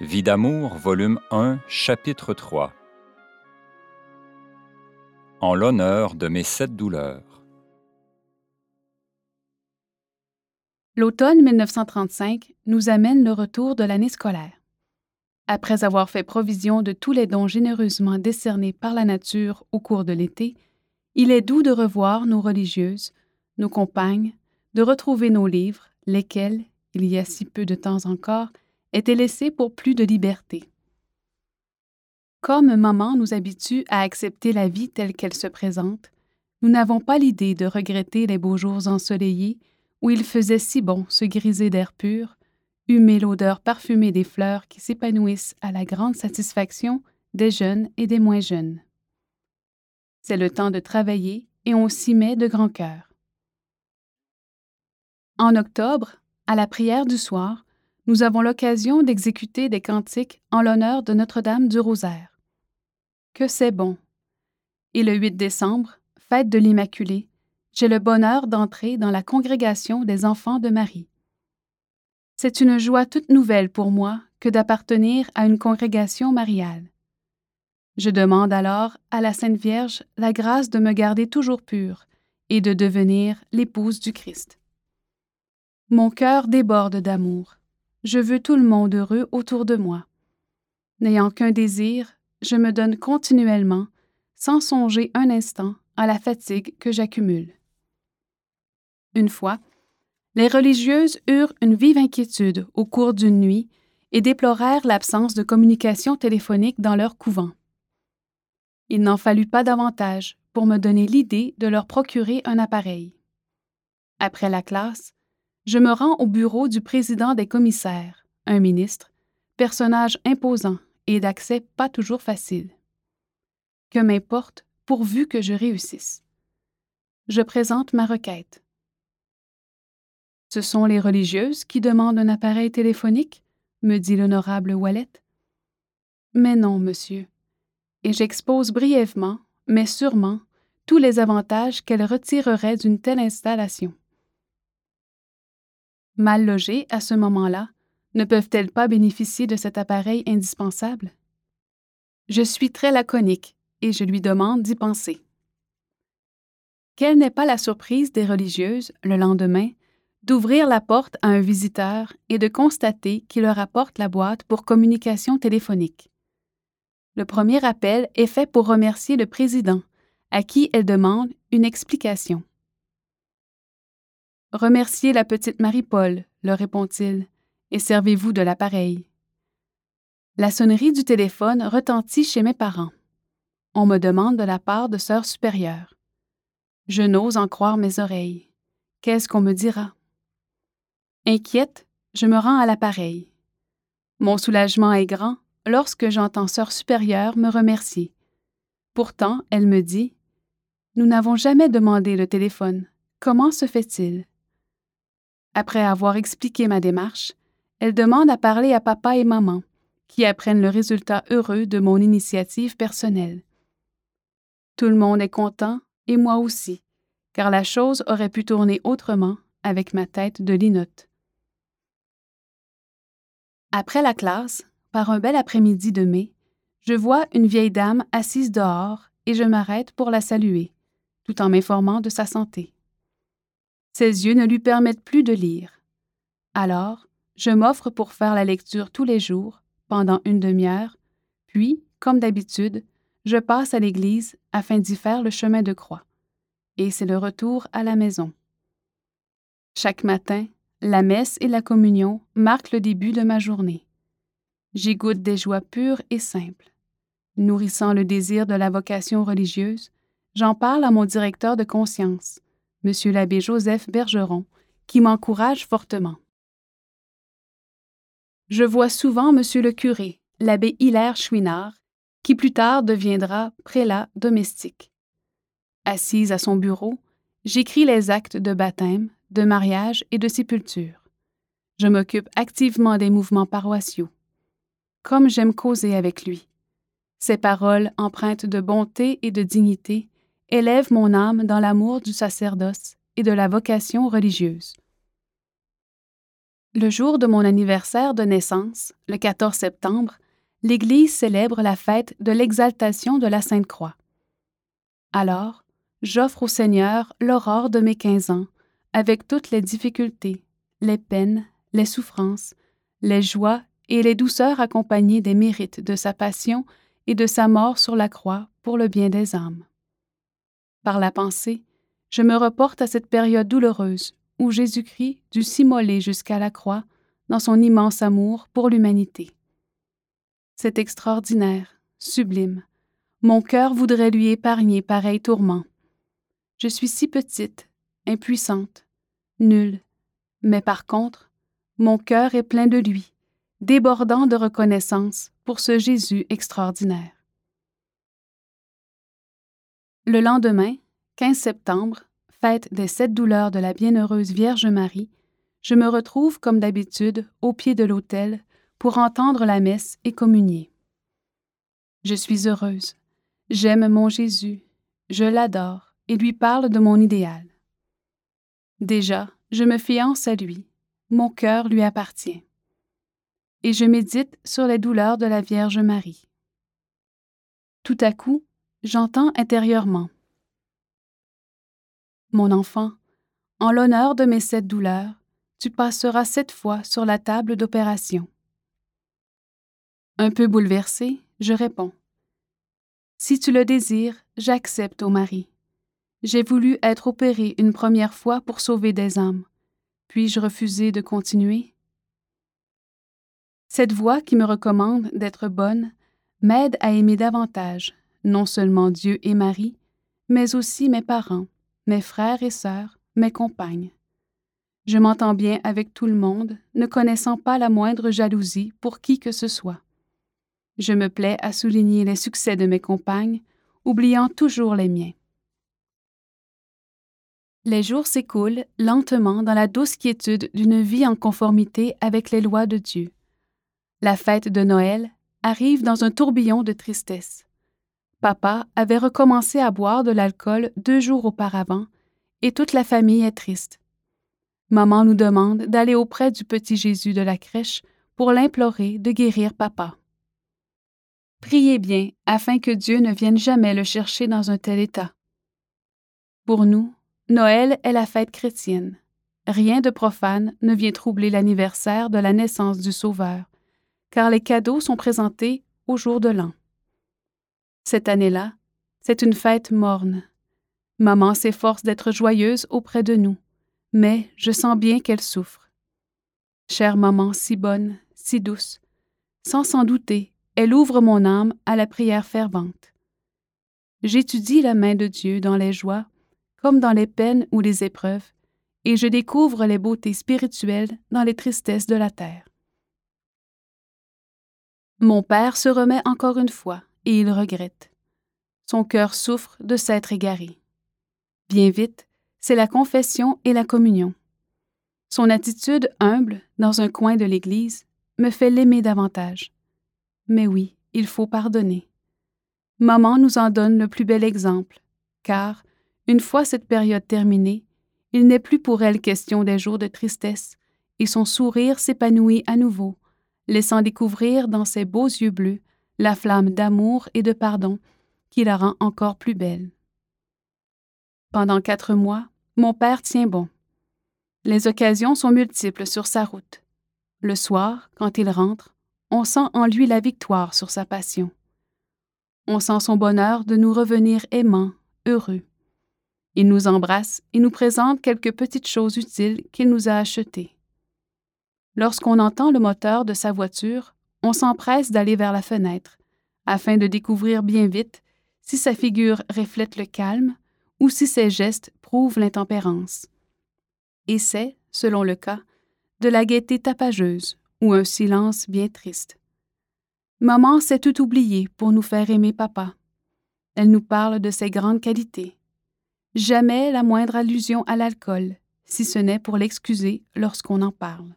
Vie d'amour, volume 1, chapitre 3 En l'honneur de mes sept douleurs. L'automne 1935 nous amène le retour de l'année scolaire. Après avoir fait provision de tous les dons généreusement décernés par la nature au cours de l'été, il est doux de revoir nos religieuses, nos compagnes, de retrouver nos livres, lesquels, il y a si peu de temps encore, était laissé pour plus de liberté. Comme maman nous habitue à accepter la vie telle qu'elle se présente, nous n'avons pas l'idée de regretter les beaux jours ensoleillés où il faisait si bon se griser d'air pur, humer l'odeur parfumée des fleurs qui s'épanouissent à la grande satisfaction des jeunes et des moins jeunes. C'est le temps de travailler et on s'y met de grand cœur. En octobre, à la prière du soir, nous avons l'occasion d'exécuter des cantiques en l'honneur de Notre-Dame du Rosaire. Que c'est bon! Et le 8 décembre, fête de l'Immaculée, j'ai le bonheur d'entrer dans la congrégation des enfants de Marie. C'est une joie toute nouvelle pour moi que d'appartenir à une congrégation mariale. Je demande alors à la Sainte Vierge la grâce de me garder toujours pure et de devenir l'épouse du Christ. Mon cœur déborde d'amour. Je veux tout le monde heureux autour de moi. N'ayant qu'un désir, je me donne continuellement, sans songer un instant à la fatigue que j'accumule. Une fois, les religieuses eurent une vive inquiétude au cours d'une nuit et déplorèrent l'absence de communication téléphonique dans leur couvent. Il n'en fallut pas davantage pour me donner l'idée de leur procurer un appareil. Après la classe, je me rends au bureau du président des commissaires, un ministre, personnage imposant et d'accès pas toujours facile. Que m'importe, pourvu que je réussisse. Je présente ma requête. Ce sont les religieuses qui demandent un appareil téléphonique, me dit l'honorable Wallet. Mais non, monsieur. Et j'expose brièvement, mais sûrement, tous les avantages qu'elles retireraient d'une telle installation mal logées à ce moment-là, ne peuvent-elles pas bénéficier de cet appareil indispensable? Je suis très laconique et je lui demande d'y penser. Quelle n'est pas la surprise des religieuses, le lendemain, d'ouvrir la porte à un visiteur et de constater qu'il leur apporte la boîte pour communication téléphonique? Le premier appel est fait pour remercier le président, à qui elle demande une explication. Remerciez la petite Marie-Paul, leur répond-il, et servez-vous de l'appareil. La sonnerie du téléphone retentit chez mes parents. On me demande de la part de sœur supérieure. Je n'ose en croire mes oreilles. Qu'est-ce qu'on me dira? Inquiète, je me rends à l'appareil. Mon soulagement est grand lorsque j'entends sœur supérieure me remercier. Pourtant, elle me dit Nous n'avons jamais demandé le téléphone. Comment se fait-il? Après avoir expliqué ma démarche, elle demande à parler à papa et maman, qui apprennent le résultat heureux de mon initiative personnelle. Tout le monde est content, et moi aussi, car la chose aurait pu tourner autrement avec ma tête de linotte. Après la classe, par un bel après-midi de mai, je vois une vieille dame assise dehors et je m'arrête pour la saluer, tout en m'informant de sa santé. Ses yeux ne lui permettent plus de lire. Alors, je m'offre pour faire la lecture tous les jours, pendant une demi-heure, puis, comme d'habitude, je passe à l'église afin d'y faire le chemin de croix. Et c'est le retour à la maison. Chaque matin, la messe et la communion marquent le début de ma journée. J'y goûte des joies pures et simples. Nourrissant le désir de la vocation religieuse, j'en parle à mon directeur de conscience, M. l'abbé Joseph Bergeron, qui m'encourage fortement. Je vois souvent M. le curé, l'abbé Hilaire Chouinard, qui plus tard deviendra prélat domestique. Assise à son bureau, j'écris les actes de baptême, de mariage et de sépulture. Je m'occupe activement des mouvements paroissiaux. Comme j'aime causer avec lui. Ses paroles empreintes de bonté et de dignité élève mon âme dans l'amour du sacerdoce et de la vocation religieuse. Le jour de mon anniversaire de naissance, le 14 septembre, l'Église célèbre la fête de l'exaltation de la Sainte Croix. Alors, j'offre au Seigneur l'aurore de mes quinze ans, avec toutes les difficultés, les peines, les souffrances, les joies et les douceurs accompagnées des mérites de sa passion et de sa mort sur la croix pour le bien des âmes. Par la pensée, je me reporte à cette période douloureuse où Jésus-Christ dut s'immoler jusqu'à la croix dans son immense amour pour l'humanité. C'est extraordinaire, sublime. Mon cœur voudrait lui épargner pareil tourment. Je suis si petite, impuissante, nulle, mais par contre, mon cœur est plein de lui, débordant de reconnaissance pour ce Jésus extraordinaire. Le lendemain, 15 septembre, fête des sept douleurs de la bienheureuse Vierge Marie, je me retrouve comme d'habitude au pied de l'autel pour entendre la messe et communier. Je suis heureuse. J'aime mon Jésus. Je l'adore et lui parle de mon idéal. Déjà, je me fiance à lui. Mon cœur lui appartient. Et je médite sur les douleurs de la Vierge Marie. Tout à coup, j'entends intérieurement mon enfant, en l'honneur de mes sept douleurs, tu passeras sept fois sur la table d'opération. Un peu bouleversé, je réponds. Si tu le désires, j'accepte, ô Marie. J'ai voulu être opéré une première fois pour sauver des âmes. Puis-je refuser de continuer? Cette voix qui me recommande d'être bonne m'aide à aimer davantage, non seulement Dieu et Marie, mais aussi mes parents, mes frères et sœurs, mes compagnes. Je m'entends bien avec tout le monde, ne connaissant pas la moindre jalousie pour qui que ce soit. Je me plais à souligner les succès de mes compagnes, oubliant toujours les miens. Les jours s'écoulent lentement dans la douce quiétude d'une vie en conformité avec les lois de Dieu. La fête de Noël arrive dans un tourbillon de tristesse. Papa avait recommencé à boire de l'alcool deux jours auparavant, et toute la famille est triste. Maman nous demande d'aller auprès du petit Jésus de la crèche pour l'implorer de guérir papa. Priez bien afin que Dieu ne vienne jamais le chercher dans un tel état. Pour nous, Noël est la fête chrétienne. Rien de profane ne vient troubler l'anniversaire de la naissance du Sauveur, car les cadeaux sont présentés au jour de l'an. Cette année-là, c'est une fête morne. Maman s'efforce d'être joyeuse auprès de nous, mais je sens bien qu'elle souffre. Chère maman si bonne, si douce, sans s'en douter, elle ouvre mon âme à la prière fervente. J'étudie la main de Dieu dans les joies, comme dans les peines ou les épreuves, et je découvre les beautés spirituelles dans les tristesses de la terre. Mon père se remet encore une fois, et il regrette. Son cœur souffre de s'être égaré. Bien vite, c'est la confession et la communion. Son attitude humble dans un coin de l'Église me fait l'aimer davantage. Mais oui, il faut pardonner. Maman nous en donne le plus bel exemple, car, une fois cette période terminée, il n'est plus pour elle question des jours de tristesse, et son sourire s'épanouit à nouveau, laissant découvrir dans ses beaux yeux bleus la flamme d'amour et de pardon qui la rend encore plus belle. Pendant quatre mois, mon père tient bon. Les occasions sont multiples sur sa route. Le soir, quand il rentre, on sent en lui la victoire sur sa passion. On sent son bonheur de nous revenir aimants, heureux. Il nous embrasse et nous présente quelques petites choses utiles qu'il nous a achetées. Lorsqu'on entend le moteur de sa voiture, on s'empresse d'aller vers la fenêtre, afin de découvrir bien vite si sa figure reflète le calme ou si ses gestes prouvent l'intempérance. Et c'est, selon le cas, de la gaieté tapageuse ou un silence bien triste. Maman sait tout oublier pour nous faire aimer papa. Elle nous parle de ses grandes qualités. Jamais la moindre allusion à l'alcool, si ce n'est pour l'excuser lorsqu'on en parle.